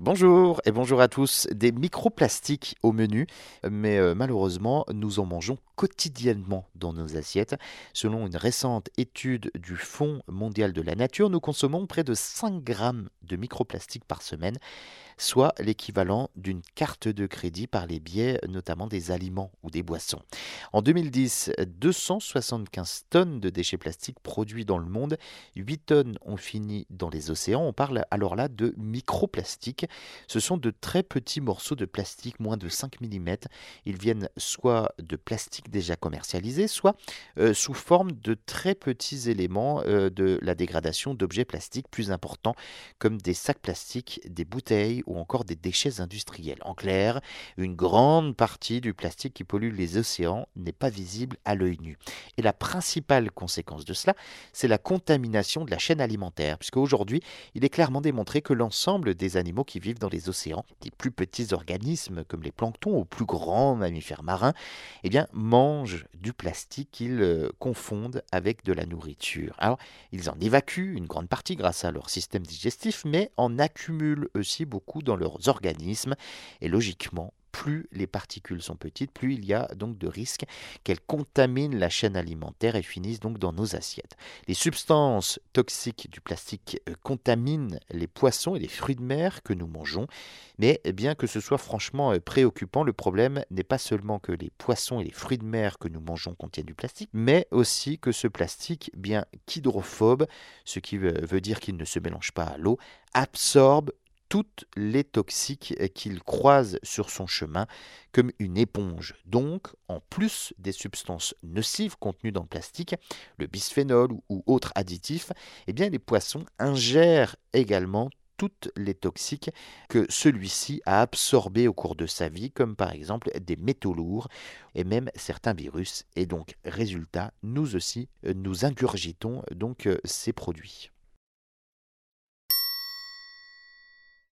Bonjour et bonjour à tous. Des microplastiques au menu, mais euh, malheureusement, nous en mangeons quotidiennement dans nos assiettes. Selon une récente étude du Fonds mondial de la nature, nous consommons près de 5 grammes de microplastiques par semaine, soit l'équivalent d'une carte de crédit par les biais notamment des aliments ou des boissons. En 2010, 275 tonnes de déchets plastiques produits dans le monde, 8 tonnes ont fini dans les océans. On parle alors là de microplastiques. Ce sont de très petits morceaux de plastique, moins de 5 mm. Ils viennent soit de plastique déjà commercialisé, soit euh, sous forme de très petits éléments euh, de la dégradation d'objets plastiques plus importants, comme des sacs plastiques, des bouteilles ou encore des déchets industriels. En clair, une grande partie du plastique qui pollue les océans n'est pas visible à l'œil nu. Et la principale conséquence de cela, c'est la contamination de la chaîne alimentaire, puisque aujourd'hui, il est clairement démontré que l'ensemble des animaux qui vivent dans les océans, des plus petits organismes comme les planctons aux plus grands mammifères marins, eh bien, mangent du plastique qu'ils euh, confondent avec de la nourriture. Alors, ils en évacuent une grande partie grâce à leur système digestif, mais en accumulent aussi beaucoup dans leurs organismes et logiquement plus les particules sont petites, plus il y a donc de risques qu'elles contaminent la chaîne alimentaire et finissent donc dans nos assiettes. Les substances toxiques du plastique euh, contaminent les poissons et les fruits de mer que nous mangeons, mais bien que ce soit franchement euh, préoccupant, le problème n'est pas seulement que les poissons et les fruits de mer que nous mangeons contiennent du plastique, mais aussi que ce plastique, bien qu'hydrophobe, ce qui veut dire qu'il ne se mélange pas à l'eau, absorbe toutes les toxiques qu'il croise sur son chemin comme une éponge. Donc, en plus des substances nocives contenues dans le plastique, le bisphénol ou autres additifs, eh bien les poissons ingèrent également toutes les toxiques que celui-ci a absorbées au cours de sa vie, comme par exemple des métaux lourds et même certains virus. Et donc, résultat, nous aussi, nous ingurgitons donc ces produits.